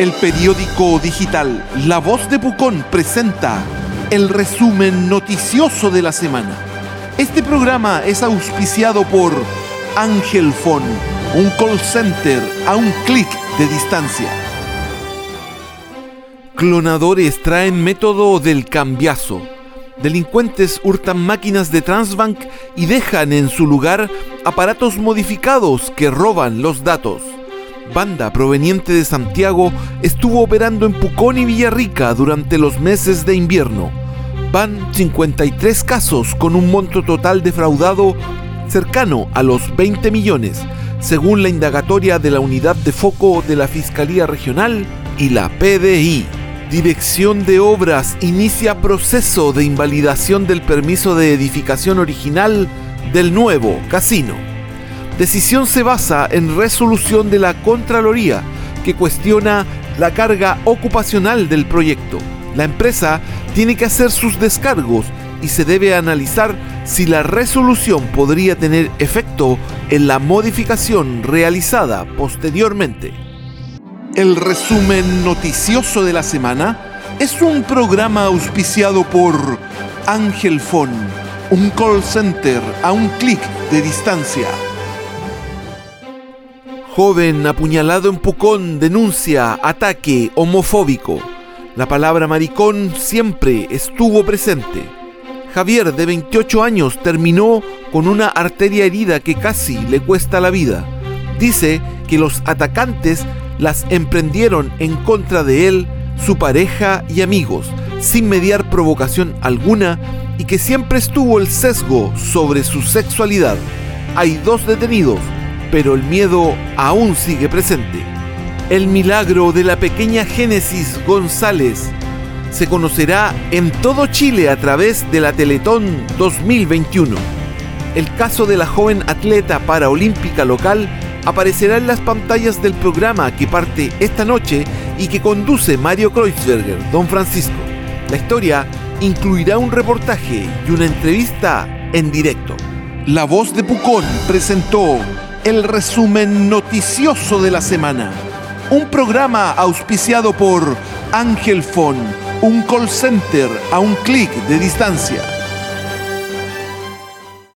El periódico digital La Voz de Pucón presenta el resumen noticioso de la semana. Este programa es auspiciado por Ángel Phone, un call center a un clic de distancia. Clonadores traen método del cambiazo. Delincuentes hurtan máquinas de Transbank y dejan en su lugar aparatos modificados que roban los datos. Banda proveniente de Santiago estuvo operando en Pucón y Villarrica durante los meses de invierno. Van 53 casos con un monto total defraudado cercano a los 20 millones, según la indagatoria de la Unidad de Foco de la Fiscalía Regional y la PDI. Dirección de Obras inicia proceso de invalidación del permiso de edificación original del nuevo casino. Decisión se basa en resolución de la Contraloría que cuestiona la carga ocupacional del proyecto. La empresa tiene que hacer sus descargos y se debe analizar si la resolución podría tener efecto en la modificación realizada posteriormente. El resumen noticioso de la semana es un programa auspiciado por Ángel Phone, un call center a un clic de distancia. Joven apuñalado en Pucón denuncia ataque homofóbico. La palabra maricón siempre estuvo presente. Javier, de 28 años, terminó con una arteria herida que casi le cuesta la vida. Dice que los atacantes las emprendieron en contra de él, su pareja y amigos, sin mediar provocación alguna y que siempre estuvo el sesgo sobre su sexualidad. Hay dos detenidos, pero el miedo aún sigue presente. El milagro de la pequeña Génesis González se conocerá en todo Chile a través de la Teletón 2021. El caso de la joven atleta paraolímpica local aparecerá en las pantallas del programa que parte esta noche y que conduce Mario Kreuzberger, Don Francisco. La historia incluirá un reportaje y una entrevista en directo. La voz de Pucón presentó el resumen noticioso de la semana. Un programa auspiciado por Ángel Fon, un call center a un clic de distancia.